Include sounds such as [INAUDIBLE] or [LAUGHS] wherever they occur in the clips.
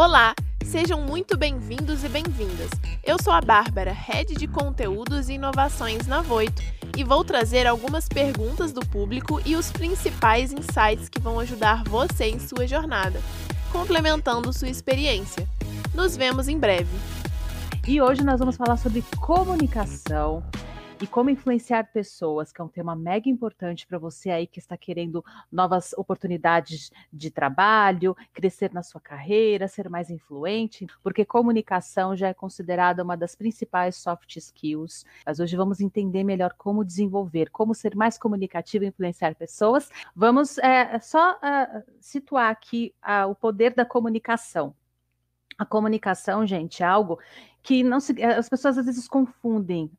Olá, sejam muito bem-vindos e bem-vindas. Eu sou a Bárbara, Head de Conteúdos e Inovações na Voito, e vou trazer algumas perguntas do público e os principais insights que vão ajudar você em sua jornada, complementando sua experiência. Nos vemos em breve. E hoje nós vamos falar sobre comunicação, e como influenciar pessoas, que é um tema mega importante para você aí que está querendo novas oportunidades de trabalho, crescer na sua carreira, ser mais influente, porque comunicação já é considerada uma das principais soft skills. Mas hoje vamos entender melhor como desenvolver, como ser mais comunicativo e influenciar pessoas. Vamos é, só é, situar aqui o poder da comunicação. A comunicação, gente, é algo que não se, eh, as pessoas às vezes confundem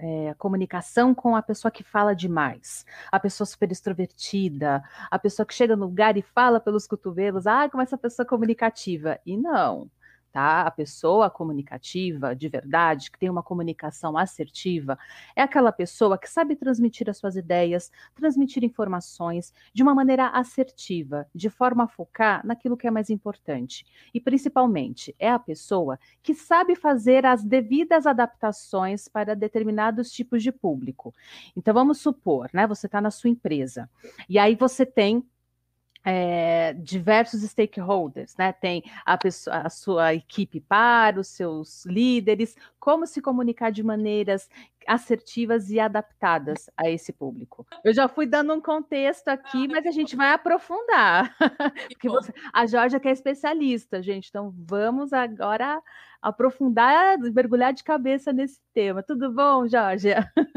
é, a comunicação com a pessoa que fala demais, a pessoa super extrovertida, a pessoa que chega no lugar e fala pelos cotovelos, ah, como essa pessoa é comunicativa. E não tá? A pessoa comunicativa, de verdade, que tem uma comunicação assertiva, é aquela pessoa que sabe transmitir as suas ideias, transmitir informações de uma maneira assertiva, de forma a focar naquilo que é mais importante. E principalmente, é a pessoa que sabe fazer as devidas adaptações para determinados tipos de público. Então vamos supor, né, você está na sua empresa e aí você tem é, diversos stakeholders, né? Tem a, pessoa, a sua equipe para, os seus líderes, como se comunicar de maneiras assertivas e adaptadas a esse público. Eu já fui dando um contexto aqui, mas a gente vai aprofundar. [LAUGHS] Porque você, a Jorge que é especialista, gente. Então vamos agora aprofundar, mergulhar de cabeça nesse tema. Tudo bom, Jorge?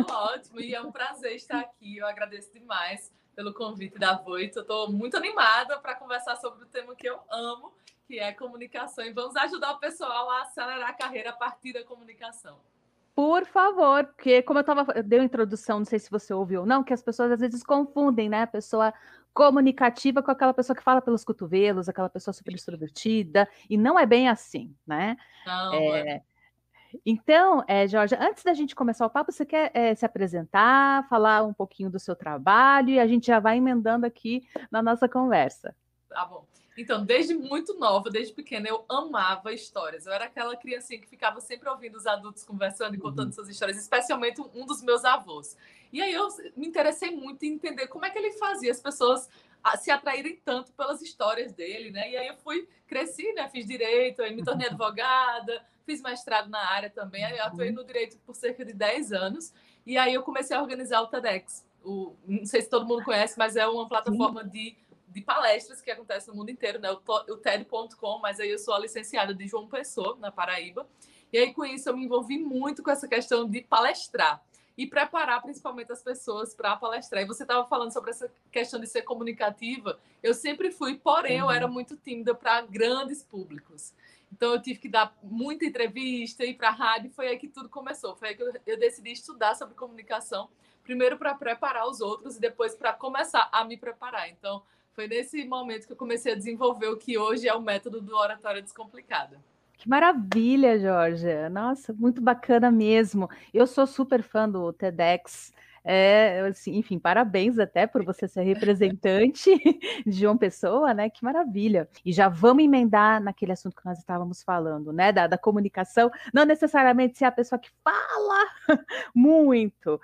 Ótimo, e é um prazer estar aqui. Eu agradeço demais pelo convite da Voito. Eu estou muito animada para conversar sobre o tema que eu amo, que é comunicação. E vamos ajudar o pessoal a acelerar a carreira a partir da comunicação. Por favor, porque como eu estava, deu a introdução, não sei se você ouviu ou não, que as pessoas às vezes confundem, né? A pessoa comunicativa com aquela pessoa que fala pelos cotovelos, aquela pessoa super extrovertida, e não é bem assim, né? Não, é, é. Então, é, Jorge, antes da gente começar o papo, você quer é, se apresentar, falar um pouquinho do seu trabalho e a gente já vai emendando aqui na nossa conversa. Tá bom. Então, desde muito nova, desde pequena, eu amava histórias. Eu era aquela criancinha que ficava sempre ouvindo os adultos conversando e contando uhum. suas histórias, especialmente um dos meus avós. E aí eu me interessei muito em entender como é que ele fazia as pessoas se atraírem tanto pelas histórias dele, né? E aí eu fui, cresci, né? Fiz direito, aí me tornei [LAUGHS] advogada, fiz mestrado na área também, aí atuei uhum. no direito por cerca de 10 anos, e aí eu comecei a organizar o TEDx. O, não sei se todo mundo conhece, mas é uma plataforma de, de palestras que acontece no mundo inteiro, né? O, o TED.com, mas aí eu sou a licenciada de João Pessoa, na Paraíba, e aí com isso eu me envolvi muito com essa questão de palestrar e preparar principalmente as pessoas para palestrar. E você estava falando sobre essa questão de ser comunicativa. Eu sempre fui, porém, uhum. eu era muito tímida para grandes públicos. Então eu tive que dar muita entrevista, ir para a rádio, foi aí que tudo começou. Foi aí que eu, decidi estudar sobre comunicação, primeiro para preparar os outros e depois para começar a me preparar. Então foi nesse momento que eu comecei a desenvolver o que hoje é o método do oratória descomplicada. Que maravilha, Jorge! Nossa, muito bacana mesmo. Eu sou super fã do TEDx. É, assim, enfim, parabéns até por você ser representante [LAUGHS] de João Pessoa, né? Que maravilha. E já vamos emendar naquele assunto que nós estávamos falando, né? Da, da comunicação, não necessariamente ser a pessoa que fala [LAUGHS] muito.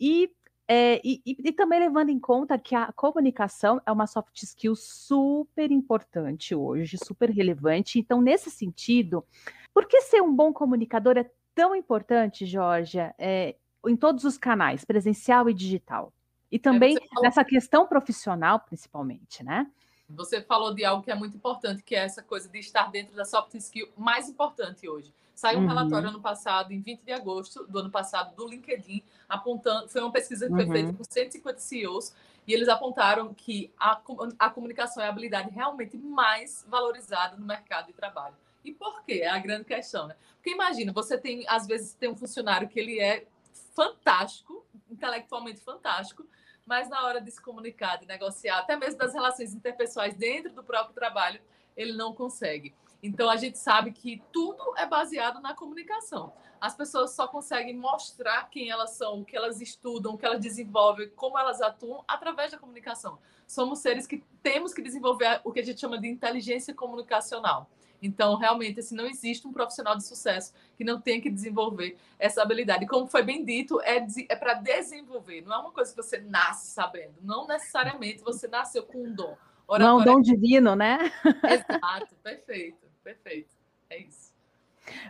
E é, e, e, e, também levando em conta que a comunicação é uma soft skill super importante hoje, super relevante. Então, nesse sentido, por que ser um bom comunicador é tão importante, Georgia? É, em todos os canais, presencial e digital. E é, também falou... nessa questão profissional, principalmente, né? Você falou de algo que é muito importante, que é essa coisa de estar dentro da soft skill mais importante hoje. Saiu um uhum. relatório ano passado, em 20 de agosto do ano passado, do LinkedIn, apontando. Foi uma pesquisa que foi uhum. feita com 150 CEOs, e eles apontaram que a, a comunicação é a habilidade realmente mais valorizada no mercado de trabalho. E por quê? É a grande questão, né? Porque imagina, você tem, às vezes, tem um funcionário que ele é fantástico intelectualmente fantástico, mas na hora de se comunicar, de negociar, até mesmo das relações interpessoais dentro do próprio trabalho, ele não consegue. Então a gente sabe que tudo é baseado na comunicação. As pessoas só conseguem mostrar quem elas são, o que elas estudam, o que elas desenvolvem, como elas atuam através da comunicação. Somos seres que temos que desenvolver o que a gente chama de inteligência comunicacional. Então, realmente, assim, não existe um profissional de sucesso que não tenha que desenvolver essa habilidade. E como foi bem dito, é, de, é para desenvolver, não é uma coisa que você nasce sabendo. Não necessariamente você nasceu com um dom. Oratória... Não é um dom divino, né? [LAUGHS] Exato, perfeito, perfeito. É isso.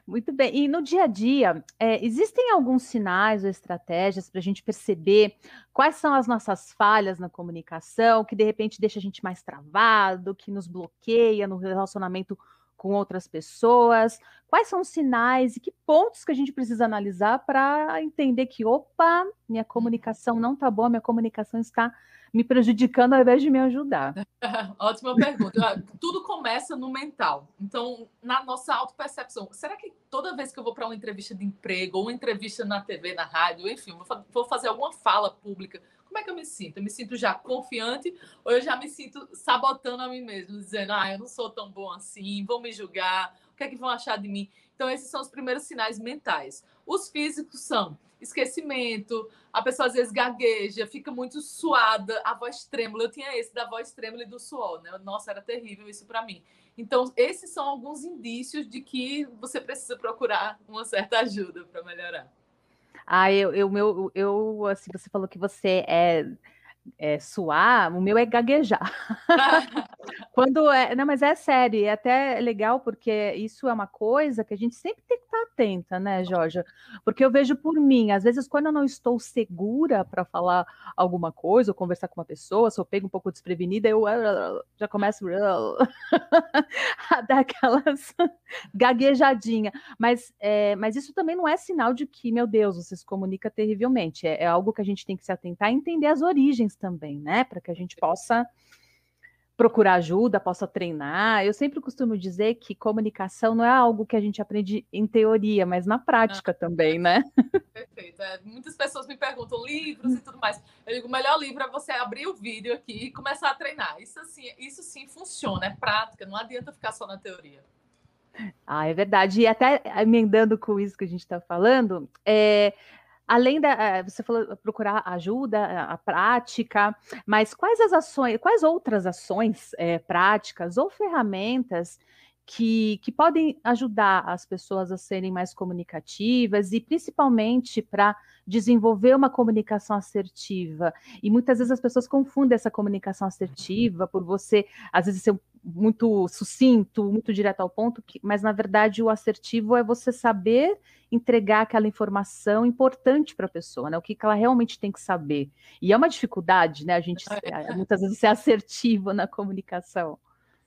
Muito bem. E no dia a dia, é, existem alguns sinais ou estratégias para a gente perceber quais são as nossas falhas na comunicação, que de repente deixa a gente mais travado, que nos bloqueia no relacionamento com outras pessoas? Quais são os sinais e que pontos que a gente precisa analisar para entender que, opa, minha comunicação não está boa, minha comunicação está me prejudicando ao invés de me ajudar? [LAUGHS] Ótima pergunta. Tudo começa no mental. Então, na nossa autopercepção, será que toda vez que eu vou para uma entrevista de emprego, ou uma entrevista na TV, na rádio, enfim, vou fazer alguma fala pública, como é que eu me sinto? Eu me sinto já confiante ou eu já me sinto sabotando a mim mesmo, dizendo, ah, eu não sou tão bom assim, vão me julgar, o que é que vão achar de mim? Então, esses são os primeiros sinais mentais. Os físicos são esquecimento, a pessoa às vezes gagueja, fica muito suada, a voz trêmula. Eu tinha esse da voz trêmula e do suor, né? Nossa, era terrível isso para mim. Então, esses são alguns indícios de que você precisa procurar uma certa ajuda para melhorar. Ah, eu, eu, meu, eu, assim, você falou que você é é, suar, o meu é gaguejar. [LAUGHS] Quando é, não, mas é sério, é até legal porque isso é uma coisa que a gente sempre tem que estar atenta, né, Jorge? Porque eu vejo por mim, às vezes quando eu não estou segura para falar alguma coisa ou conversar com uma pessoa, se eu pego um pouco desprevenida, eu já começo [LAUGHS] a dar aquelas gaguejadinha. Mas, é, mas isso também não é sinal de que, meu Deus, você se comunica terrivelmente. É, é algo que a gente tem que se atentar e entender as origens também, né? Para que a gente possa procurar ajuda, possa treinar. Eu sempre costumo dizer que comunicação não é algo que a gente aprende em teoria, mas na prática ah, também, né? [LAUGHS] Perfeito. É, muitas pessoas me perguntam livros e tudo mais. Eu digo, o melhor livro é você abrir o vídeo aqui e começar a treinar. Isso, assim, isso sim funciona, é prática, não adianta ficar só na teoria. Ah, é verdade. E até emendando com isso que a gente está falando, é, além da eh, você falou procurar ajuda, a, a, prática, mas quais as ações, quais outras ações é, práticas ou ferramentas que, que podem ajudar as pessoas a serem mais comunicativas e principalmente para desenvolver uma comunicação assertiva. E muitas vezes as pessoas confundem essa comunicação assertiva por você, às vezes, ser muito sucinto, muito direto ao ponto, que, mas na verdade o assertivo é você saber entregar aquela informação importante para a pessoa, né? O que, que ela realmente tem que saber. E é uma dificuldade, né? A gente é. muitas vezes ser assertivo na comunicação.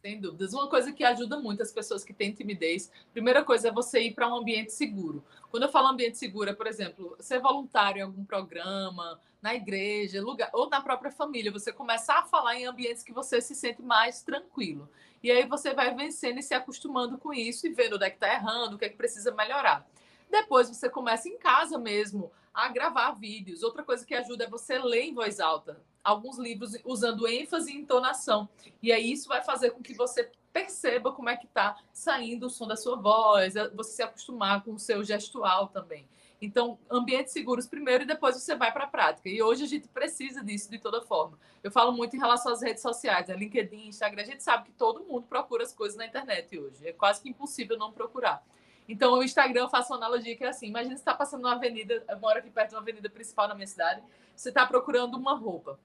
Sem dúvidas. Uma coisa que ajuda muito as pessoas que têm timidez, primeira coisa é você ir para um ambiente seguro. Quando eu falo ambiente seguro, é, por exemplo, ser voluntário em algum programa, na igreja, lugar, ou na própria família, você começar a falar em ambientes que você se sente mais tranquilo. E aí você vai vencendo e se acostumando com isso e vendo onde é que está errando, o que é que precisa melhorar. Depois você começa em casa mesmo a gravar vídeos. Outra coisa que ajuda é você ler em voz alta alguns livros usando ênfase e entonação. E aí isso vai fazer com que você perceba como é que está saindo o som da sua voz, é, você se acostumar com o seu gestual também. Então, ambientes seguros primeiro e depois você vai para a prática. E hoje a gente precisa disso de toda forma. Eu falo muito em relação às redes sociais, né? LinkedIn, Instagram. A gente sabe que todo mundo procura as coisas na internet hoje. É quase que impossível não procurar. Então, o Instagram, eu faço uma analogia que é assim: imagina você está passando numa avenida, eu moro aqui perto de uma avenida principal na minha cidade, você está procurando uma roupa.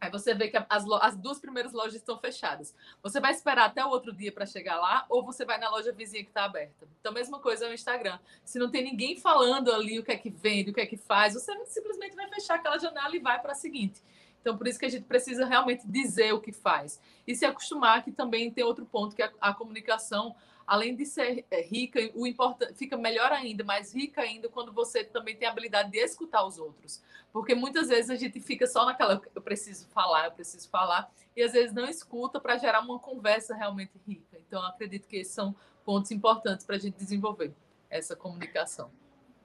Aí você vê que as, as, duas primeiras lojas estão fechadas. Você vai esperar até o outro dia para chegar lá ou você vai na loja vizinha que está aberta? Então, mesma coisa no Instagram. Se não tem ninguém falando ali o que é que vende, o que é que faz, você simplesmente vai fechar aquela janela e vai para a seguinte. Então, por isso que a gente precisa realmente dizer o que faz. E se acostumar que também tem outro ponto, que é a comunicação além de ser é, rica, o importante fica melhor ainda, mais rica ainda quando você também tem a habilidade de escutar os outros. Porque muitas vezes a gente fica só naquela eu preciso falar, eu preciso falar, e às vezes não escuta para gerar uma conversa realmente rica. Então, acredito que esses são pontos importantes para a gente desenvolver essa comunicação.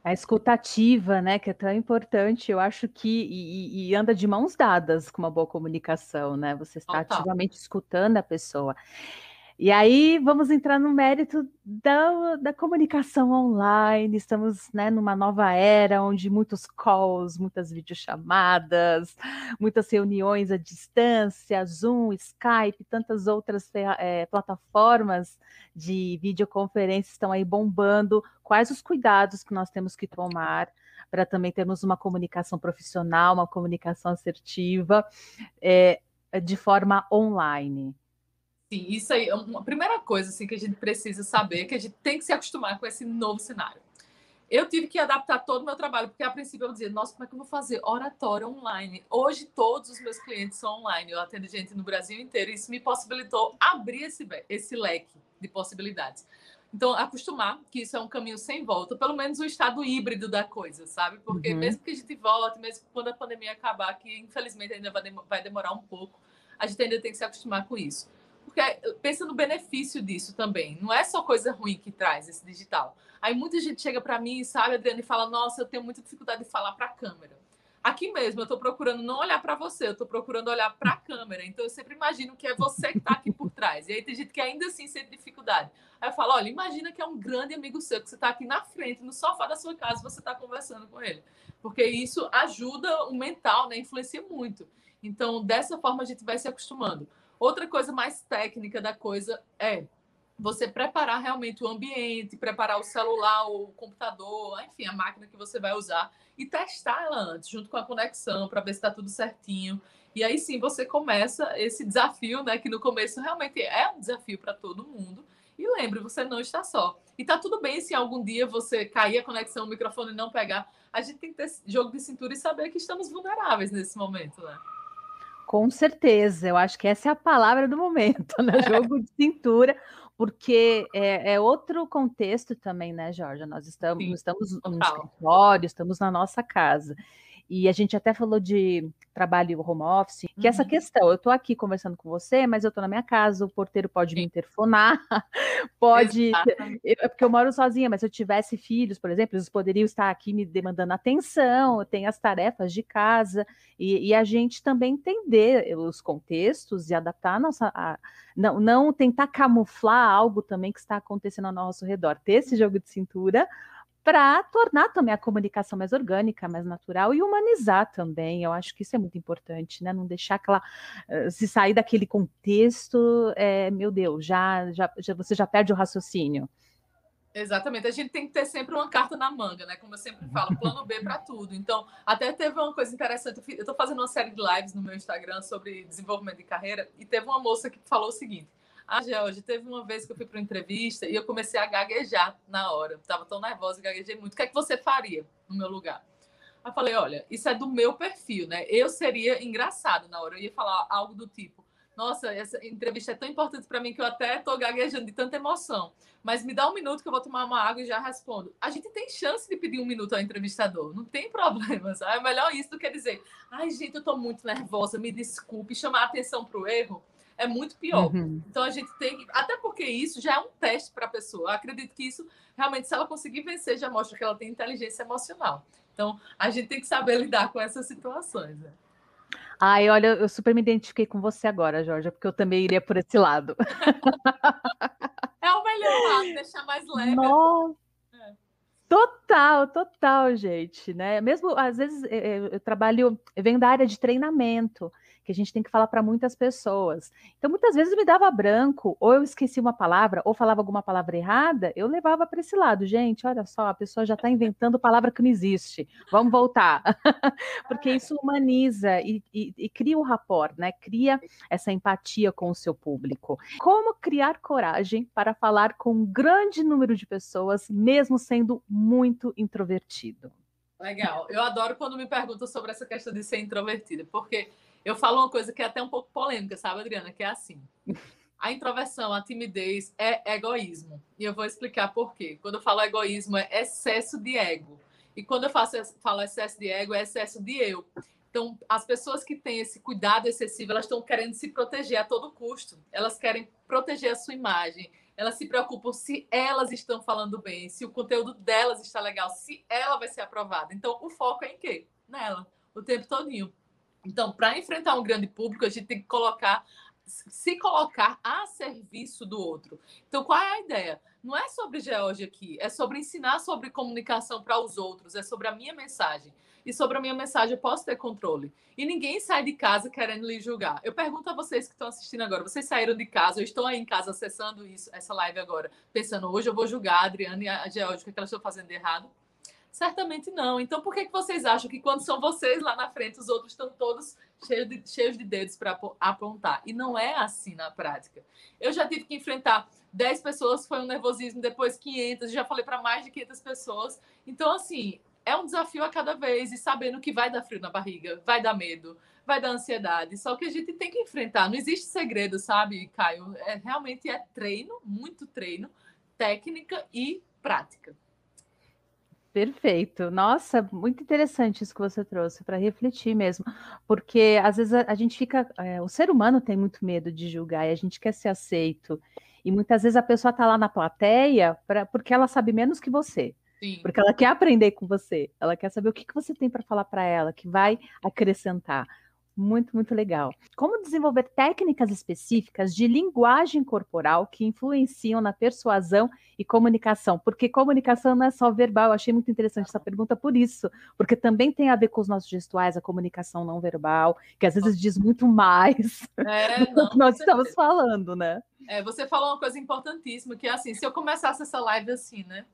A escutativa, né, que é tão importante, eu acho que e, e anda de mãos dadas com uma boa comunicação, né? Você está Total. ativamente escutando a pessoa. E aí vamos entrar no mérito da, da comunicação online. Estamos né, numa nova era onde muitos calls, muitas videochamadas, muitas reuniões à distância, Zoom, Skype, tantas outras é, plataformas de videoconferência estão aí bombando. Quais os cuidados que nós temos que tomar para também termos uma comunicação profissional, uma comunicação assertiva é, de forma online? Sim, isso aí, uma primeira coisa assim, que a gente precisa saber é que a gente tem que se acostumar com esse novo cenário. Eu tive que adaptar todo o meu trabalho, porque a princípio eu dizia, nossa, como é que eu vou fazer oratória online? Hoje todos os meus clientes são online, eu atendo gente no Brasil inteiro, e isso me possibilitou abrir esse, esse leque de possibilidades. Então, acostumar que isso é um caminho sem volta, pelo menos o estado híbrido da coisa, sabe? Porque uhum. mesmo que a gente volte, mesmo quando a pandemia acabar, que infelizmente ainda vai demorar um pouco, a gente ainda tem que se acostumar com isso. Porque pensa no benefício disso também. Não é só coisa ruim que traz esse digital. Aí muita gente chega para mim, sabe, Adriana, e fala: Nossa, eu tenho muita dificuldade de falar para a câmera. Aqui mesmo, eu estou procurando não olhar para você, eu estou procurando olhar para a [LAUGHS] câmera. Então, eu sempre imagino que é você que está aqui por trás. E aí tem gente que ainda assim sente dificuldade. Aí eu falo: olha, imagina que é um grande amigo seu, que você está aqui na frente, no sofá da sua casa, você está conversando com ele. Porque isso ajuda o mental, né? Influencia muito. Então, dessa forma, a gente vai se acostumando. Outra coisa mais técnica da coisa é você preparar realmente o ambiente, preparar o celular, o computador, enfim, a máquina que você vai usar e testar ela antes, junto com a conexão, para ver se está tudo certinho. E aí sim você começa esse desafio, né? Que no começo realmente é um desafio para todo mundo. E lembre, você não está só. E tá tudo bem se algum dia você cair a conexão, o microfone não pegar. A gente tem que ter jogo de cintura e saber que estamos vulneráveis nesse momento, né? Com certeza, eu acho que essa é a palavra do momento, né? [LAUGHS] Jogo de cintura, porque é, é, outro contexto também, né, Jorge? Nós estamos, Sim, estamos no escritório, estamos na nossa casa. E a gente até falou de trabalho home office, que uhum. essa questão, eu estou aqui conversando com você, mas eu estou na minha casa, o porteiro pode Sim. me interfonar, [LAUGHS] pode. É porque eu moro sozinha, mas se eu tivesse filhos, por exemplo, eles poderiam estar aqui me demandando atenção, tem as tarefas de casa, e, e, a gente também entender os contextos e adaptar a nossa. A, não, não tentar camuflar algo também que está acontecendo ao nosso redor, ter esse jogo de cintura para tornar também a comunicação mais orgânica, mais natural e humanizar também. Eu acho que isso é muito importante, né? Não deixar aquela eh, se sair daquele contexto, é, meu Deus, já, já, já você já perde o raciocínio. Exatamente, a gente tem que ter sempre uma carta na manga, né? Como eu sempre falo, plano B para tudo. Então, até teve uma coisa interessante. Eu estou fazendo uma série de lives no meu Instagram sobre desenvolvimento de carreira e teve uma moça que falou o seguinte: ah, George, teve uma vez que eu fui para uma entrevista e eu comecei a gaguejar na hora. Estava tão nervosa e gaguejei muito. O que é que você faria no meu lugar? Eu falei, olha, isso é do meu perfil, né? Eu seria engraçado na hora. Eu ia falar algo do tipo, nossa, essa entrevista é tão importante para mim que eu até estou gaguejando de tanta emoção. Mas me dá um minuto que eu vou tomar uma água e já respondo. A gente tem chance de pedir um minuto ao entrevistador, não tem problema. É melhor isso do que dizer, ai, gente, eu estou muito nervosa, me desculpe, chamar atenção para o erro é muito pior. Uhum. Então a gente tem que. Até porque isso já é um teste para a pessoa. Eu acredito que isso, realmente, se ela conseguir vencer, já mostra que ela tem inteligência emocional. Então a gente tem que saber lidar com essas situações. Né? Ai, olha, eu super me identifiquei com você agora, Jorge, porque eu também iria por esse lado. [LAUGHS] é o melhor lado, deixar mais leve. Nossa. Total, total, gente, né? Mesmo às vezes eu, eu trabalho, eu venho da área de treinamento que a gente tem que falar para muitas pessoas. Então, muitas vezes me dava branco, ou eu esqueci uma palavra, ou falava alguma palavra errada, eu levava para esse lado. Gente, olha só, a pessoa já está inventando palavra que não existe. Vamos voltar. [LAUGHS] Porque ah. isso humaniza e, e, e cria o um rapport, né? Cria essa empatia com o seu público. Como criar coragem para falar com um grande número de pessoas, mesmo sendo muito introvertido? Legal. Eu adoro quando me perguntam sobre essa questão de ser introvertida, porque eu falo uma coisa que é até um pouco polêmica, sabe, Adriana? Que é assim. A introversão, a timidez é egoísmo. E eu vou explicar por quê. Quando eu falo egoísmo, é excesso de ego. E quando eu faço, falo excesso de ego, é excesso de eu. Então, as pessoas que têm esse cuidado excessivo, elas estão querendo se proteger a todo custo. Elas querem proteger a sua imagem. Elas se preocupam se elas estão falando bem, se o conteúdo delas está legal, se ela vai ser aprovada. Então, o foco é em quê? Nela, o tempo todinho. Então, para enfrentar um grande público, a gente tem que colocar se colocar a serviço do outro. Então, qual é a ideia? Não é sobre Georgia aqui, é sobre ensinar sobre comunicação para os outros, é sobre a minha mensagem. E sobre a minha mensagem eu posso ter controle. E ninguém sai de casa querendo lhe julgar. Eu pergunto a vocês que estão assistindo agora, vocês saíram de casa, eu estou aí em casa acessando isso, essa live agora, pensando, hoje eu vou julgar a Adriana e a Georgia, o que elas estão fazendo de errado? Certamente não. Então, por que, que vocês acham que quando são vocês lá na frente, os outros estão todos cheios de, cheios de dedos para apontar? E não é assim na prática. Eu já tive que enfrentar 10 pessoas, foi um nervosismo, depois 500, já falei para mais de 500 pessoas. Então, assim, é um desafio a cada vez e sabendo que vai dar frio na barriga, vai dar medo, vai dar ansiedade. Só que a gente tem que enfrentar. Não existe segredo, sabe, Caio? É, realmente é treino, muito treino, técnica e prática. Perfeito. Nossa, muito interessante isso que você trouxe para refletir mesmo, porque às vezes a, a gente fica, é, o ser humano tem muito medo de julgar e a gente quer ser aceito. E muitas vezes a pessoa está lá na plateia pra, porque ela sabe menos que você. Sim. Porque ela quer aprender com você, ela quer saber o que, que você tem para falar para ela, que vai acrescentar. Muito, muito legal. Como desenvolver técnicas específicas de linguagem corporal que influenciam na persuasão e comunicação? Porque comunicação não é só verbal. Eu achei muito interessante essa pergunta por isso, porque também tem a ver com os nossos gestuais, a comunicação não verbal, que às vezes diz muito mais é, [LAUGHS] do que nós estamos falando, né? É, você falou uma coisa importantíssima, que é assim, se eu começasse essa live assim, né?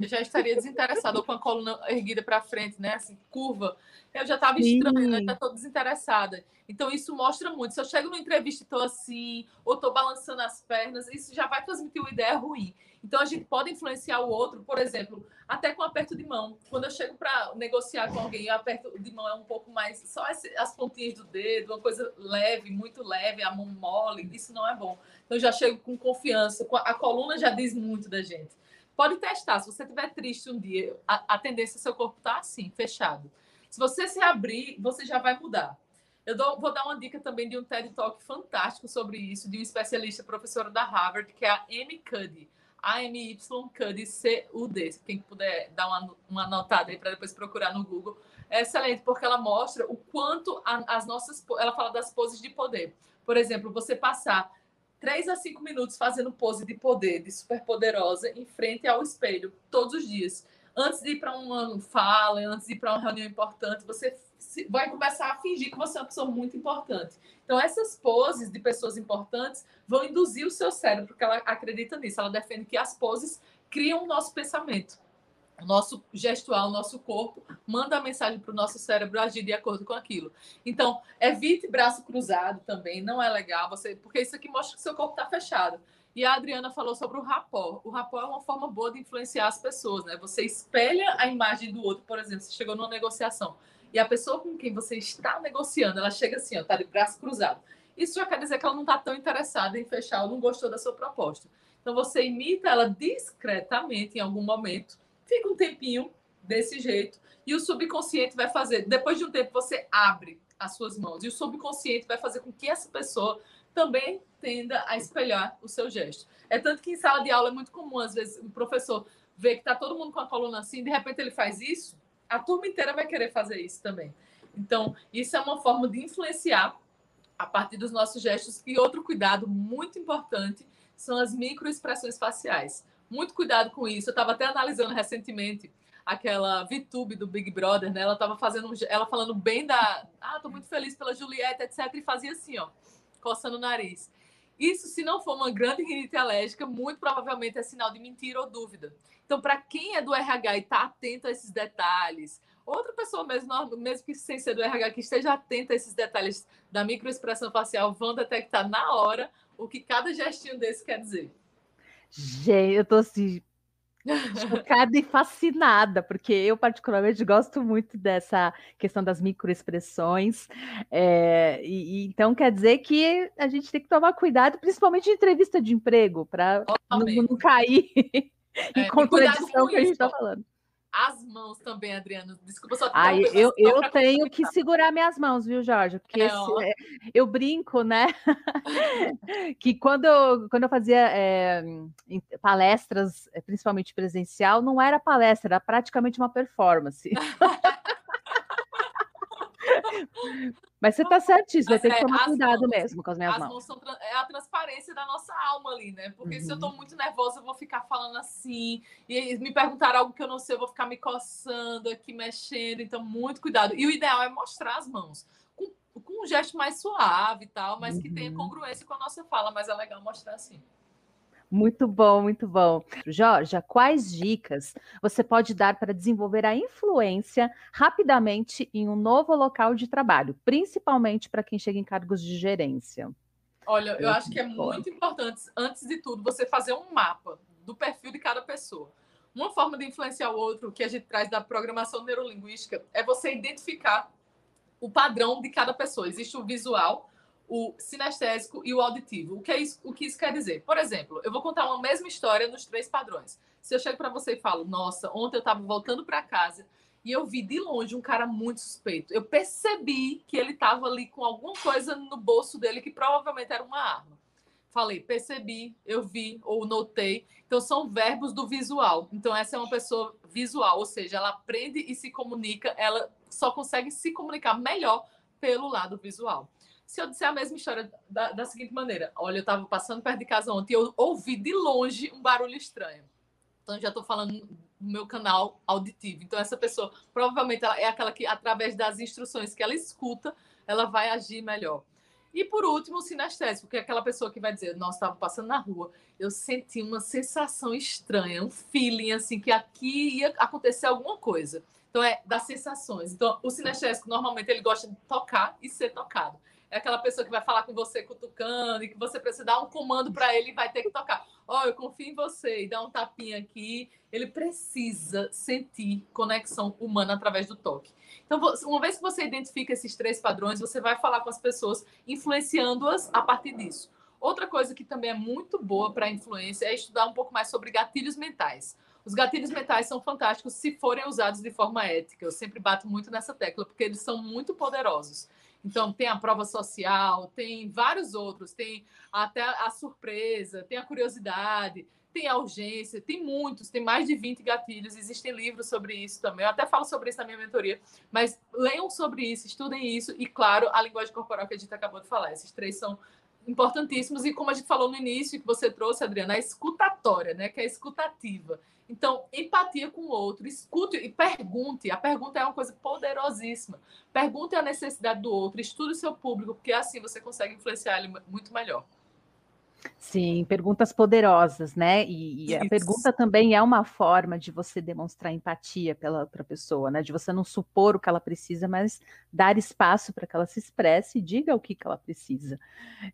Eu já estaria desinteressada, ou com a coluna erguida para frente, né? Assim, curva. Eu já estava estranha, né? já estou desinteressada. Então, isso mostra muito. Se eu chego numa entrevista e estou assim, ou estou balançando as pernas, isso já vai transmitir uma ideia ruim. Então, a gente pode influenciar o outro, por exemplo, até com aperto de mão. Quando eu chego para negociar com alguém, o aperto de mão é um pouco mais, só as pontinhas do dedo, uma coisa leve, muito leve, a mão mole, isso não é bom. Então, eu já chego com confiança. A coluna já diz muito da gente. Pode testar. Se você estiver triste um dia, a, a tendência é seu corpo tá assim, fechado. Se você se abrir, você já vai mudar. Eu dou, vou dar uma dica também de um TED Talk fantástico sobre isso, de um especialista, professora da Harvard, que é a Amy Cuddy. A-M-Y Cuddy C-U-D. Quem puder dar uma, uma anotada aí para depois procurar no Google. É excelente, porque ela mostra o quanto a, as nossas. Ela fala das poses de poder. Por exemplo, você passar 3 a 5 minutos fazendo pose de poder, de super poderosa, em frente ao espelho, todos os dias. Antes de ir para uma fala, antes de ir para uma reunião importante, você vai começar a fingir que você é uma pessoa muito importante. Então, essas poses de pessoas importantes vão induzir o seu cérebro, porque ela acredita nisso. Ela defende que as poses criam o nosso pensamento o nosso gestual, o nosso corpo, manda a mensagem para o nosso cérebro agir de acordo com aquilo. Então, evite braço cruzado também, não é legal, você, porque isso aqui mostra que seu corpo está fechado. E a Adriana falou sobre o rapó. O rapó é uma forma boa de influenciar as pessoas, né? Você espelha a imagem do outro, por exemplo, você chegou numa negociação e a pessoa com quem você está negociando, ela chega assim, ó, tá de braço cruzado. Isso já quer dizer que ela não está tão interessada em fechar ou não gostou da sua proposta. Então você imita ela discretamente em algum momento fica um tempinho desse jeito e o subconsciente vai fazer. Depois de um tempo, você abre as suas mãos e o subconsciente vai fazer com que essa pessoa também tenda a espelhar o seu gesto. É tanto que em sala de aula é muito comum, às vezes, o professor vê que está todo mundo com a coluna assim, de repente ele faz isso, a turma inteira vai querer fazer isso também. Então, isso é uma forma de influenciar a partir dos nossos gestos. E outro cuidado muito importante são as microexpressões faciais. Muito cuidado com isso. Eu estava até analisando recentemente aquela VTube do Big Brother, né? Ela estava fazendo, ela falando bem da, ah, tô muito feliz pela Julieta, etc. E fazia assim, ó, coçando o nariz. Isso, se não for uma grande rinite alérgica, muito provavelmente é sinal de mentira ou dúvida. Então, para quem é do RH e está atento a esses detalhes, outra pessoa mesmo, mesmo que sem ser do RH, que esteja atenta a esses detalhes da microexpressão facial, vão detectar na hora o que cada gestinho desse quer dizer. Gente, eu tô assim, chocada e fascinada, porque eu particularmente gosto muito dessa questão das microexpressões. É, e, e, então quer dizer que a gente tem que tomar cuidado, principalmente em entrevista de emprego, para não, não, cair [LAUGHS] é, em contradição que a gente está falando. As mãos também, Adriano. Desculpa só. Ai, eu, eu tenho que segurar minhas mãos, viu, Jorge? Porque é, esse, é, eu brinco, né? [LAUGHS] que quando eu, quando eu fazia é, palestras, eh, principalmente presencial, não era palestra, era praticamente uma performance. [LAUGHS] [LAUGHS] Mas você está certíssimo, vai ter que é, tomar cuidado mãos, mesmo com as minhas as mãos. mãos são, é a transparência da nossa alma ali, né? Porque uhum. se eu estou uhum. muito nervosa, eu vou ficar falando assim, e me perguntar algo que eu não sei, eu vou ficar me coçando aqui, mexendo, então muito cuidado. E o ideal é mostrar as mãos. Com, com um gesto mais suave e tal, mas uhum. que tenha uhum. congruência com a nossa fala, mas é legal mostrar assim. Muito bom, muito bom. Jorge, quais dicas você pode dar para desenvolver a influência rapidamente em um novo local de trabalho, principalmente para quem chega em cargos de gerência? Olha, eu acho que é muito importante, antes de tudo, você fazer um mapa do perfil de cada pessoa. Uma forma de influenciar o outro, que a gente traz da programação neurolinguística, é você identificar o padrão de cada pessoa. Existe o visual, o sinestésico e o auditivo. O que, é isso, o que isso quer dizer? Por exemplo, eu vou contar uma mesma história nos três padrões. Se eu chego para você e falo, nossa, ontem eu estava voltando para casa e eu vi de longe um cara muito suspeito. Eu percebi que ele estava ali com alguma coisa no bolso dele que provavelmente era uma arma. Falei, percebi, eu vi ou notei. Então são verbos do visual. Então essa é uma pessoa visual, ou seja, ela aprende e se comunica, ela só consegue se comunicar melhor pelo lado visual se eu disser a mesma história da, da seguinte maneira: olha, eu estava passando perto de casa ontem e eu ouvi de longe um barulho estranho. Então, já estou falando no meu canal auditivo. Então, essa pessoa provavelmente é aquela que, através das instruções que ela escuta, ela vai agir melhor. E por último, o sinestésico, que é aquela pessoa que vai dizer: Nossa, estava passando na rua, eu senti uma sensação estranha, um feeling assim, que aqui ia acontecer alguma coisa. Então, é das sensações. Então, o sinestésico, normalmente, ele gosta de tocar e ser tocado é aquela pessoa que vai falar com você cutucando e que você precisa dar um comando para ele e vai ter que tocar. Ó, oh, eu confio em você e dar um tapinha aqui. Ele precisa sentir conexão humana através do toque. Então, uma vez que você identifica esses três padrões, você vai falar com as pessoas, influenciando-as a partir disso. Outra coisa que também é muito boa para a influência é estudar um pouco mais sobre gatilhos mentais. Os gatilhos mentais são fantásticos se forem usados de forma ética. Eu sempre bato muito nessa tecla, porque eles são muito poderosos. Então, tem a prova social, tem vários outros, tem até a surpresa, tem a curiosidade, tem a urgência, tem muitos, tem mais de 20 gatilhos, existem livros sobre isso também. Eu até falo sobre isso na minha mentoria, mas leiam sobre isso, estudem isso e, claro, a linguagem corporal que a gente acabou de falar. Esses três são importantíssimos e, como a gente falou no início, que você trouxe, Adriana, a escutatória, né, que é escutativa. Então, empatia com o outro, escute e pergunte. A pergunta é uma coisa poderosíssima. Pergunte a necessidade do outro, estude o seu público, porque assim você consegue influenciar ele muito melhor. Sim, perguntas poderosas, né? E, e a pergunta também é uma forma de você demonstrar empatia pela outra pessoa, né? De você não supor o que ela precisa, mas dar espaço para que ela se expresse e diga o que, que ela precisa.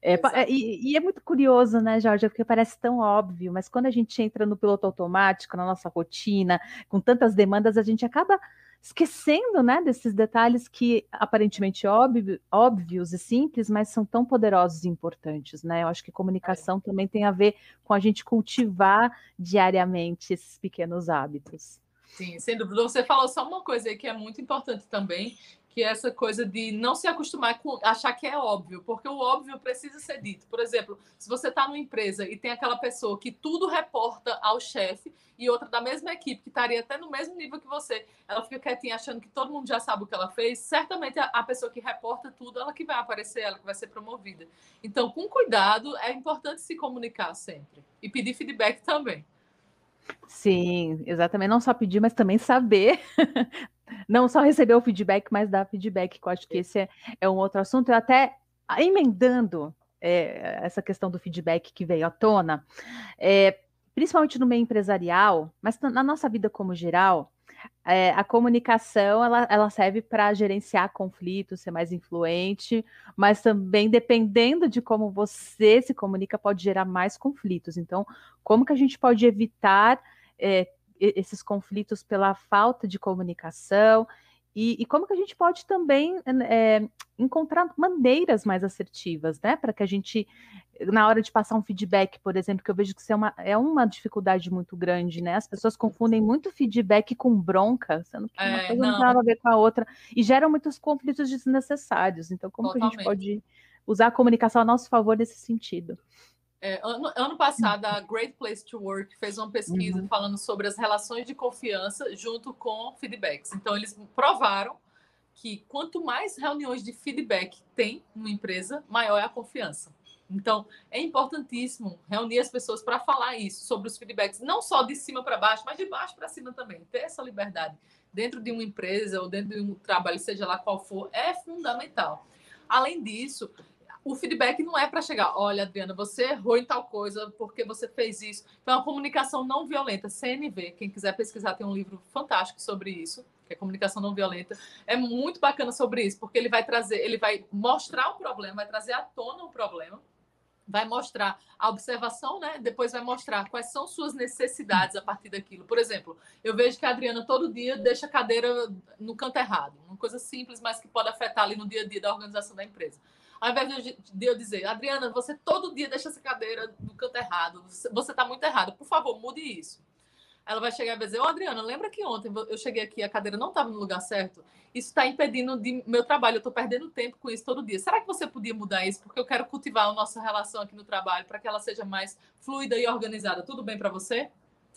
É, é, e, e, é muito curioso, né, Jorge? Porque parece tão óbvio, mas quando a gente entra no piloto automático, na nossa rotina, com tantas demandas, a gente acaba esquecendo né, desses detalhes que aparentemente óbvio, óbvios e simples, mas são tão poderosos e importantes. Né? Eu acho que comunicação é. também tem a ver com a gente cultivar diariamente esses pequenos hábitos. Sim, sem dúvida. Você falou só uma coisa aí que é muito importante também, que é essa coisa de não se acostumar com achar que é óbvio, porque o óbvio precisa ser dito. Por exemplo, se você está numa empresa e tem aquela pessoa que tudo reporta ao chefe e outra da mesma equipe que estaria até no mesmo nível que você, ela fica quietinha achando que todo mundo já sabe o que ela fez, certamente a, a pessoa que reporta tudo, ela que vai aparecer, ela que vai ser promovida. Então, com cuidado, é importante se comunicar sempre e pedir feedback também. Sim, exatamente. Não só pedir, mas também saber não só receber o feedback, mas dar feedback, que eu acho que esse é, é um outro assunto. Eu até emendando é, essa questão do feedback que veio à tona, é, principalmente no meio empresarial, mas na nossa vida como geral, é, a comunicação ela, ela serve para gerenciar conflitos, ser mais influente, mas também dependendo de como você se comunica, pode gerar mais conflitos. Então, como que a gente pode evitar é, esses conflitos pela falta de comunicação E, e, como que a gente pode também é, encontrar maneiras mais assertivas, né? Para que a gente, na hora de passar um feedback, por exemplo, que eu vejo que isso é uma, é uma dificuldade muito grande, né? As pessoas confundem muito feedback com bronca, sendo que uma é, coisa não, tem nada a ver com a outra, e geram muitos conflitos desnecessários. Então, como Totalmente. que a gente pode usar a comunicação a nosso favor nesse sentido? É, ano, ano, passado, a Great Place to Work fez uma pesquisa uhum. falando sobre as relações de confiança junto com feedbacks. Então, eles provaram que quanto mais reuniões de feedback tem uma empresa, maior é a confiança. Então, é importantíssimo reunir as pessoas para falar isso, sobre os feedbacks, não só de cima para baixo, mas de baixo para cima também. Ter essa liberdade dentro de uma empresa ou dentro de um trabalho, seja lá qual for, é fundamental. Além disso, o feedback não é para chegar, olha, Adriana, você errou em tal coisa porque você fez isso. Então, a comunicação não violenta, CNV, quem quiser pesquisar, tem um livro fantástico sobre isso, que é comunicação não violenta. É muito bacana sobre isso, porque ele vai trazer, ele vai mostrar o problema, vai trazer à tona o problema, vai mostrar a observação, né? Depois vai mostrar quais são suas necessidades a partir daquilo. Por exemplo, eu vejo que a Adriana todo dia deixa a cadeira no canto errado, uma coisa simples, mas que pode afetar ali no dia a dia da organização da empresa. Ao invés de eu dizer, Adriana, você todo dia deixa essa cadeira no canto errado, você está muito errado, por favor, mude isso. Ela vai chegar e vai dizer, ô oh, Adriana, lembra que ontem eu cheguei aqui a cadeira não estava no lugar certo? Isso está impedindo de meu trabalho, eu estou perdendo tempo com isso todo dia. Será que você podia mudar isso? Porque eu quero cultivar a nossa relação aqui no trabalho para que ela seja mais fluida e organizada. Tudo bem para você?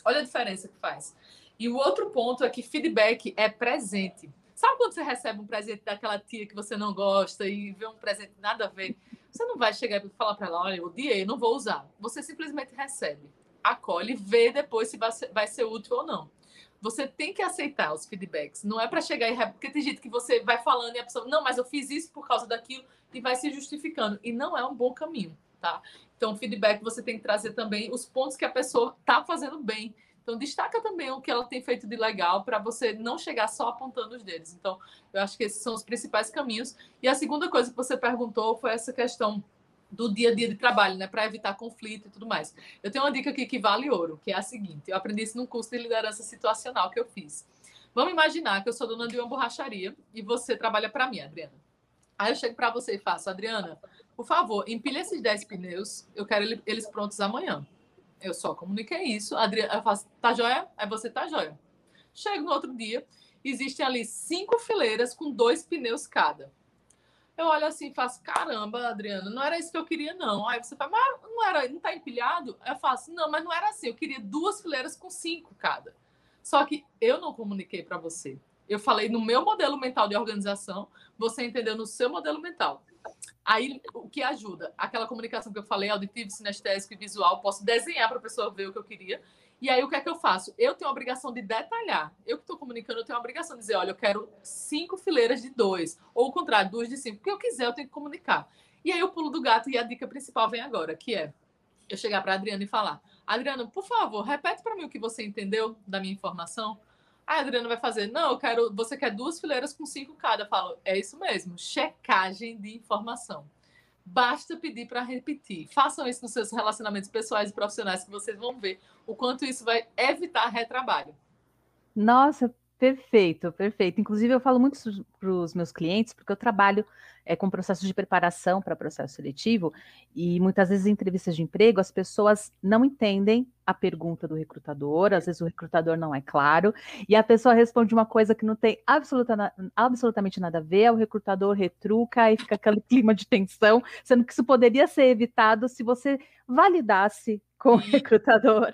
Olha a diferença que faz. E o outro ponto é que feedback é presente. Sabe quando você recebe um presente daquela tia que você não gosta e vê um presente nada a ver? Você não vai chegar e falar para ela, olha, eu odiei, não vou usar. Você simplesmente recebe, acolhe, vê depois se vai ser, vai ser útil ou não. Você tem que aceitar os feedbacks. Não é para chegar e. Porque tem gente que você vai falando e a pessoa, não, mas eu fiz isso por causa daquilo e vai se justificando. E não é um bom caminho, tá? Então, feedback você tem que trazer também os pontos que a pessoa está fazendo bem então, destaca também o que ela tem feito de legal para você não chegar só apontando os dedos. Então, eu acho que esses são os principais caminhos. E a segunda coisa que você perguntou foi essa questão do dia a dia de trabalho, né, para evitar conflito e tudo mais. Eu tenho uma dica aqui que vale ouro, que é a seguinte: eu aprendi isso num curso de liderança situacional que eu fiz. Vamos imaginar que eu sou dona de uma borracharia e você trabalha para mim, Adriana. Aí eu chego para você e faço, Adriana, por favor, empilhe esses 10 pneus, eu quero eles prontos amanhã. Eu só comuniquei isso. Adriana, eu faço, tá joia? Aí você tá joia. Chego no outro dia, existem ali cinco fileiras com dois pneus cada. Eu olho assim faço, caramba, Adriana, não era isso que eu queria, não. Aí você fala, mas não era, não tá empilhado? Eu faço, não, mas não era assim, eu queria duas fileiras com cinco cada. Só que eu não comuniquei para você. Eu falei no meu modelo mental de organização, você entendeu no seu modelo mental. Aí, o que ajuda? Aquela comunicação que eu falei, auditivo, sinestésico e visual, posso desenhar para a pessoa ver o que eu queria. E aí, o que é que eu faço? Eu tenho a obrigação de detalhar. Eu que estou comunicando, eu tenho a obrigação de dizer, olha, eu quero cinco fileiras de dois. Ou o contrário, duas de cinco. O que eu quiser, eu tenho que comunicar. E aí, o pulo do gato e a dica principal vem agora, que é eu chegar para a Adriana e falar, Adriana, por favor, repete para mim o que você entendeu da minha informação. A Adriana vai fazer, não, eu quero, você quer duas fileiras com cinco cada. Eu falo, é isso mesmo, checagem de informação. Basta pedir para repetir. Façam isso nos seus relacionamentos pessoais e profissionais, que vocês vão ver o quanto isso vai evitar retrabalho. Nossa, Perfeito, perfeito. Inclusive, eu falo muito para os meus clientes, porque eu trabalho é, com processo de preparação para processo seletivo, e muitas vezes em entrevistas de emprego as pessoas não entendem a pergunta do recrutador, às vezes o recrutador não é claro, e a pessoa responde uma coisa que não tem absoluta, absolutamente nada a ver, o recrutador retruca e fica aquele [LAUGHS] clima de tensão, sendo que isso poderia ser evitado se você validasse com o recrutador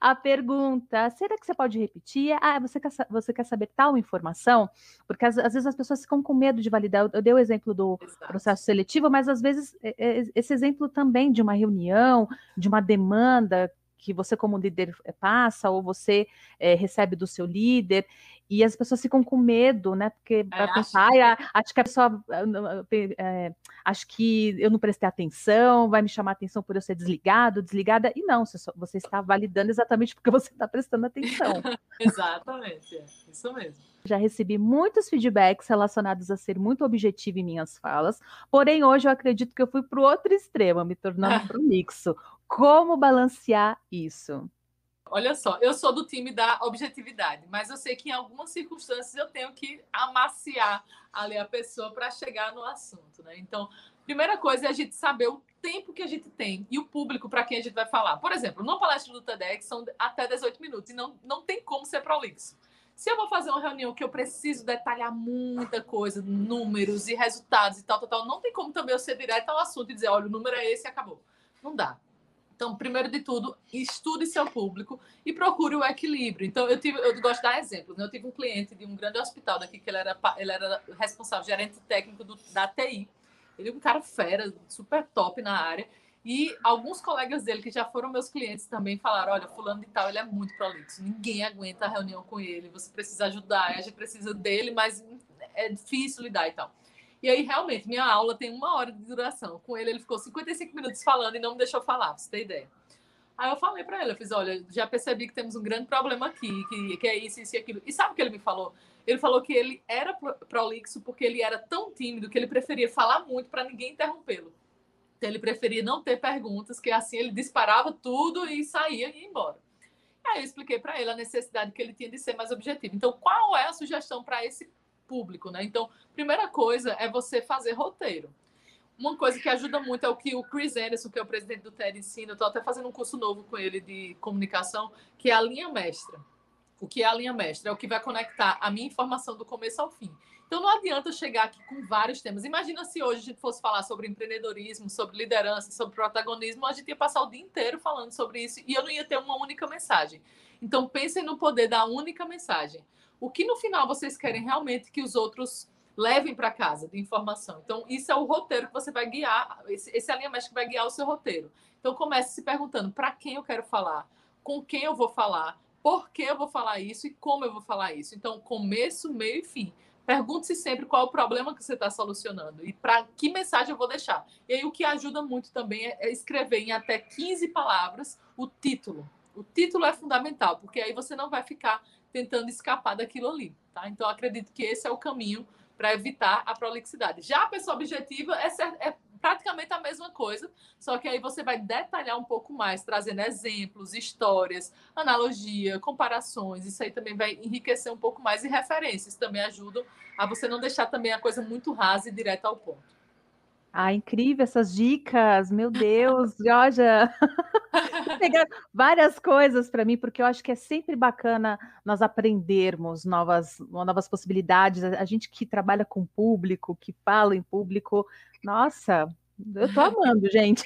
a pergunta, será que você pode repetir? Ah, você quer, você quer saber tal informação? Porque às, às vezes as pessoas ficam com medo de validar. Eu, eu dei o exemplo do Exato. processo seletivo, mas às vezes é, é, esse exemplo também de uma reunião, de uma demanda que você como líder eh, passa ou você é, recebe do seu líder e as pessoas ficam com medo, né? Porque é, pensar, acho... Ah, acho que a pessoa é, acho que eu não prestei atenção, vai me chamar atenção por eu ser desligado, desligada, e não, você, só, você está validando exatamente porque você está prestando atenção. [LAUGHS] exatamente, é, isso mesmo. Já recebi muitos feedbacks relacionados a ser muito objetivo em minhas falas, porém hoje eu acredito que eu fui para o outro extremo, me tornando [LAUGHS] prolixo. Como balancear isso? Olha só, eu sou do time da objetividade, mas eu sei que em algumas circunstâncias eu tenho que amaciar ali a pessoa para chegar no assunto, né? Então, primeira coisa é a gente saber o tempo que a gente tem e o público para quem a gente vai falar. Por exemplo, numa palestra do TEDx são até 18 minutos e não, não tem como ser prolixo. Se eu vou fazer uma reunião que eu preciso detalhar muita coisa, números e resultados e tal, tal, tal, não tem como também eu ser direto ao assunto e dizer, olha, o número é esse e acabou. Não dá. Então, primeiro de tudo, estude seu público e procure o equilíbrio. Então, eu tive, eu gosto de dar exemplos. Né? Eu tive um cliente de um grande hospital daqui que ele era, ele era responsável, gerente técnico do, da TI. Ele é um cara fera, super top na área. E alguns colegas dele que já foram meus clientes também falaram: olha, fulano de tal, ele é muito prolixo, ninguém aguenta a reunião com ele, você precisa ajudar, a gente precisa dele, mas é difícil lidar e tal. E aí, realmente, minha aula tem uma hora de duração. Com ele, ele ficou 55 minutos falando e não me deixou falar, pra você ter ideia. Aí eu falei para ele, eu fiz, olha, já percebi que temos um grande problema aqui, que, que é isso, isso e aquilo. E sabe o que ele me falou? Ele falou que ele era prolixo porque ele era tão tímido que ele preferia falar muito para ninguém interrompê-lo. Então ele preferia não ter perguntas, que assim ele disparava tudo e saía e ia embora. Aí eu expliquei para ele a necessidade que ele tinha de ser mais objetivo. Então, qual é a sugestão para esse público, né? Então, primeira coisa é você fazer roteiro. Uma coisa que ajuda muito é o que o Chris Anderson, que é o presidente do TED, ensina. Eu estou até fazendo um curso novo com ele de comunicação, que é a linha mestra. O que é a linha mestra? É o que vai conectar a minha informação do começo ao fim. Então não adianta chegar aqui com vários temas. Imagina se hoje a gente fosse falar sobre empreendedorismo, sobre liderança, sobre protagonismo, a gente ia passar o dia inteiro falando sobre isso e eu não ia ter uma única mensagem. Então pensem no poder da única mensagem o que no final vocês querem realmente que os outros levem para casa de informação. Então, isso é o roteiro que você vai guiar, esse, esse alinhamento que vai guiar o seu roteiro. Então, comece se perguntando para quem eu quero falar, com quem eu vou falar, por que eu vou falar isso e como eu vou falar isso. Então, começo, meio e fim. Pergunte-se sempre qual é o problema que você está solucionando e para que mensagem eu vou deixar. E aí, o que ajuda muito também é escrever em até 15 palavras o título. O título é fundamental, porque aí você não vai ficar tentando escapar daquilo ali, tá? Então, acredito que esse é o caminho para evitar a prolixidade. Já a pessoa objetiva é, é, praticamente a mesma coisa, só que aí você vai detalhar um pouco mais, trazendo exemplos, histórias, analogia, comparações. Isso aí também vai enriquecer um pouco mais e referências também ajudam a você não deixar também a coisa muito rasa e direta ao ponto. Ah, incrível essas dicas, meu Deus, [LAUGHS] Georgia. [LAUGHS] pegar várias coisas para mim, porque eu acho que é sempre bacana nós aprendermos novas, novas possibilidades. A gente que trabalha com público, que fala em público, nossa, eu tô amando, gente.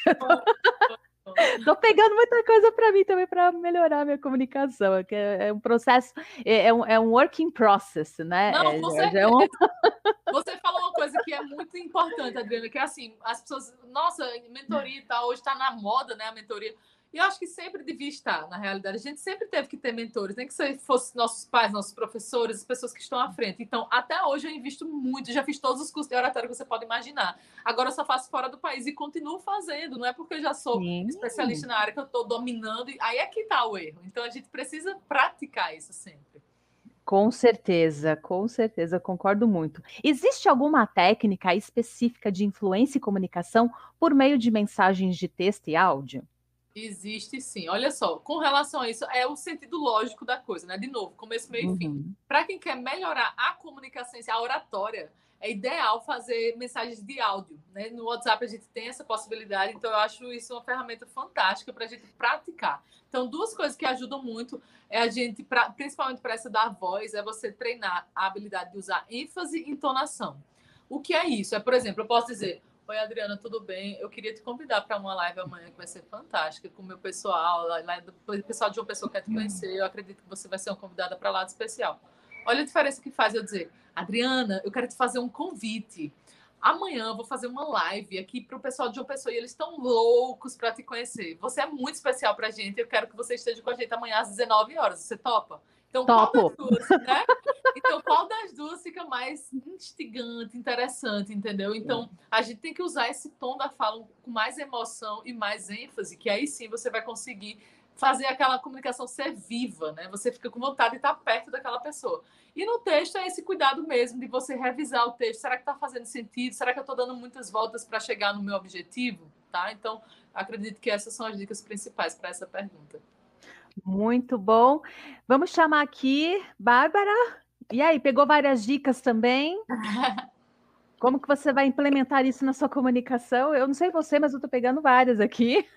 Tô pegando muita coisa para mim também para melhorar minha comunicação. É, é, é um processo, é, é, um, é um working process, né? Não, é, com certeza. É um... [LAUGHS] Você falou uma coisa que é muito importante, Adriana, que é assim, as pessoas, nossa, mentoria e tal, hoje está na moda, né, a mentoria. E eu acho que sempre devia estar, na realidade. A gente sempre teve que ter mentores, nem que fosse nossos pais, nossos professores, as pessoas que estão à frente. Então, até hoje eu invisto muito, já fiz todos os cursos de oratório que você pode imaginar. Agora eu só faço fora do país e continuo fazendo. Não é porque eu já sou Sim. especialista na área que eu estou dominando. Aí é que está o erro. Então, a gente precisa praticar isso sempre. Com certeza, com certeza, concordo muito. Existe alguma técnica específica de influência e comunicação por meio de mensagens de texto e áudio? Existe sim. Olha só, com relação a isso, é o sentido lógico da coisa, né? De novo, começo, meio e fim. Uhum. Para quem quer melhorar a comunicação, a oratória, é ideal fazer mensagens de áudio, né? No WhatsApp a gente tem essa possibilidade, então eu acho isso uma ferramenta fantástica para a gente praticar. Então, duas coisas que ajudam muito é a gente, pra, principalmente para essa da voz, é você treinar a habilidade de usar ênfase e entonação. O que é isso? É, por exemplo, eu posso dizer, Oi, Adriana, tudo bem? Eu queria te convidar para uma live amanhã que vai ser fantástica com o meu pessoal, lá, o pessoal de uma pessoa que quer te conhecer. Eu acredito que você vai ser uma convidada para lá de especial. Olha a diferença que faz eu dizer, Adriana, eu quero te fazer um convite. Amanhã eu vou fazer uma live aqui para o pessoal de uma pessoa e eles estão loucos para te conhecer. Você é muito especial para a gente. Eu quero que você esteja com a gente amanhã às 19 horas. Você topa? Então, Topo. qual das duas, né? [LAUGHS] Então, qual das duas fica mais instigante, interessante, entendeu? Então, a gente tem que usar esse tom da fala com mais emoção e mais ênfase, que aí sim você vai conseguir fazer aquela comunicação ser viva, né? Você fica com vontade de estar perto daquela pessoa. E no texto é esse cuidado mesmo de você revisar o texto. Será que está fazendo sentido? Será que eu estou dando muitas voltas para chegar no meu objetivo? Tá? Então, acredito que essas são as dicas principais para essa pergunta. Muito bom. Vamos chamar aqui Bárbara. E aí, pegou várias dicas também? [LAUGHS] Como que você vai implementar isso na sua comunicação? Eu não sei você, mas eu estou pegando várias aqui.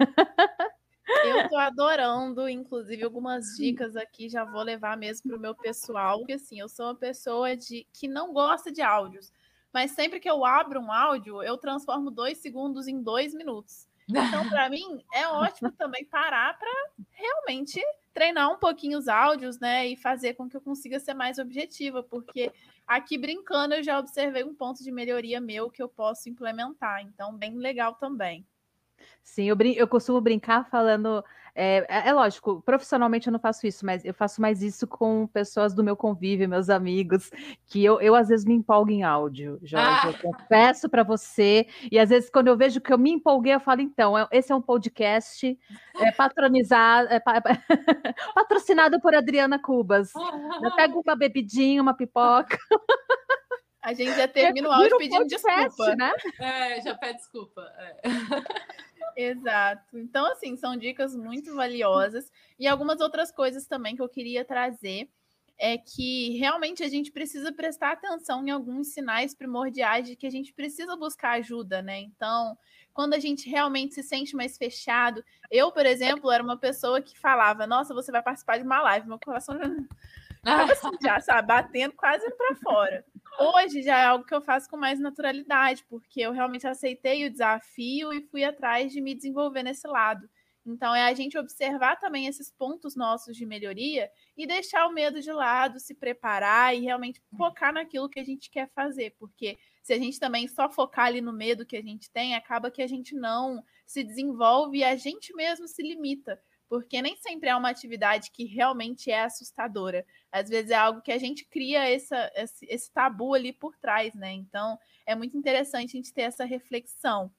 Eu [LAUGHS] estou adorando, inclusive, algumas dicas aqui, já vou levar mesmo para o meu pessoal, porque assim, eu sou uma pessoa de que não gosta de áudios, mas sempre que eu abro um áudio, eu transformo dois segundos em dois minutos. Então, para mim, é ótimo também parar para realmente treinar um pouquinho os áudios, né? E fazer com que eu consiga ser mais objetiva, porque aqui brincando eu já observei um ponto de melhoria meu que eu posso implementar. Então, bem legal também. Sim, eu, brin eu costumo brincar falando. É, é, é, lógico, profissionalmente eu não faço isso, mas eu faço mais isso com pessoas do meu convívio, meus amigos, que eu, eu às vezes me empolgo em áudio, Jorge. Ah. Eu confesso para você. E às vezes, quando eu vejo que eu me empolguei, eu falo: então, é, esse é um podcast é, patronizado, é, [LAUGHS] patrocinado por Adriana Cubas. Eu pego uma bebidinha, uma pipoca. A gente já [LAUGHS] termina o áudio pedindo desculpa. Né? É, já pede desculpa. É. [LAUGHS] Exato. Então, assim, são dicas muito valiosas. E algumas outras coisas também que eu queria trazer é que realmente a gente precisa prestar atenção em alguns sinais primordiais de que a gente precisa buscar ajuda, né? Então, quando a gente realmente se sente mais fechado. Eu, por exemplo, era uma pessoa que falava: Nossa, você vai participar de uma live. Meu coração já, assim, já sabe, batendo quase para fora. Hoje já é algo que eu faço com mais naturalidade, porque eu realmente aceitei o desafio e fui atrás de me desenvolver nesse lado. Então, é a gente observar também esses pontos nossos de melhoria e deixar o medo de lado, se preparar e realmente focar naquilo que a gente quer fazer, porque se a gente também só focar ali no medo que a gente tem, acaba que a gente não se desenvolve e a gente mesmo se limita, porque nem sempre é uma atividade que realmente é assustadora. Às vezes é algo que a gente cria essa, esse, esse tabu ali por trás, né? Então, é muito interessante a gente ter essa reflexão.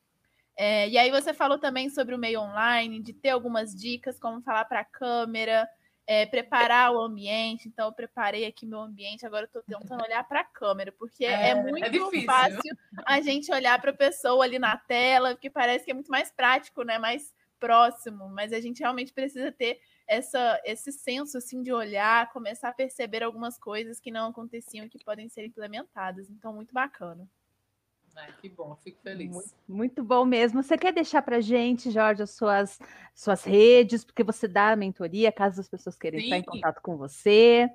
É, e aí você falou também sobre o meio online, de ter algumas dicas, como falar para a câmera, é, preparar o ambiente. Então, eu preparei aqui meu ambiente, agora eu estou tentando olhar para a câmera, porque é, é muito é fácil a gente olhar para a pessoa ali na tela, porque parece que é muito mais prático, né? mais próximo, mas a gente realmente precisa ter essa, esse senso assim de olhar, começar a perceber algumas coisas que não aconteciam e que podem ser implementadas. Então, muito bacana. Ai, que bom, fico feliz. Muito, muito, bom mesmo. Você quer deixar para gente, Jorge, as suas, suas redes, porque você dá a mentoria, caso as pessoas queiram Sim. estar em contato com você.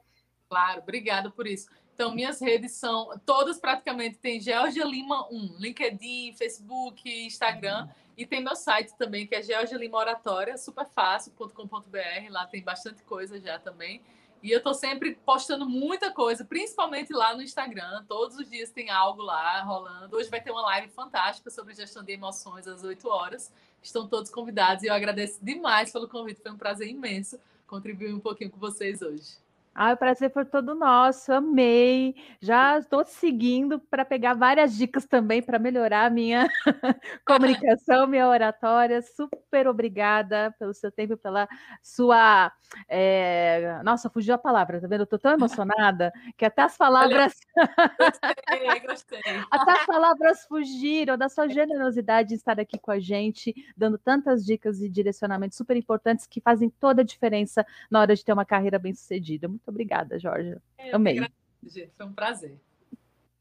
Claro, obrigada por isso. Então, minhas redes são todas praticamente tem Georgia Lima 1, LinkedIn, Facebook, Instagram. E tem meu site também, que é Georgia Lima Oratória, superfácil.com.br. Lá tem bastante coisa já também. E eu tô sempre postando muita coisa, principalmente lá no Instagram. Todos os dias tem algo lá rolando. Hoje vai ter uma live fantástica sobre gestão de emoções às 8 horas. Estão todos convidados e eu agradeço demais pelo convite. Foi um prazer imenso contribuir um pouquinho com vocês hoje. Ah, o prazer foi todo nosso, amei. Já estou seguindo para pegar várias dicas também para melhorar a minha [LAUGHS] comunicação, minha oratória. Super obrigada pelo seu tempo, pela sua. É... Nossa, fugiu a palavra, tá vendo? Eu estou tão emocionada que até as [LAUGHS] palavras. gostei, gostei. [LAUGHS] até as palavras fugiram da sua generosidade de estar aqui com a gente, dando tantas dicas e direcionamentos super importantes que fazem toda a diferença na hora de ter uma carreira bem-sucedida. Muito obrigada, Jorge. É, Amei. Gente, foi um prazer.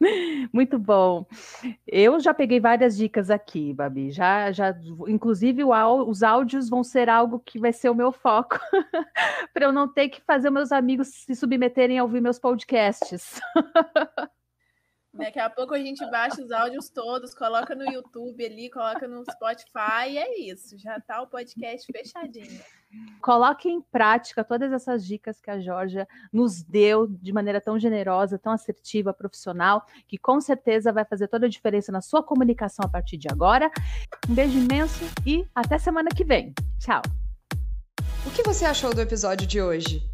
[LAUGHS] Muito bom. Eu já peguei várias dicas aqui, Babi. Já, já, inclusive os áudios vão ser algo que vai ser o meu foco, [LAUGHS] para eu não ter que fazer meus amigos se submeterem a ouvir meus podcasts. [LAUGHS] Daqui a pouco a gente baixa os áudios todos, coloca no YouTube ali, coloca no Spotify e é isso. Já tá o podcast fechadinho. Coloque em prática todas essas dicas que a Georgia nos deu de maneira tão generosa, tão assertiva, profissional, que com certeza vai fazer toda a diferença na sua comunicação a partir de agora. Um beijo imenso e até semana que vem. Tchau. O que você achou do episódio de hoje?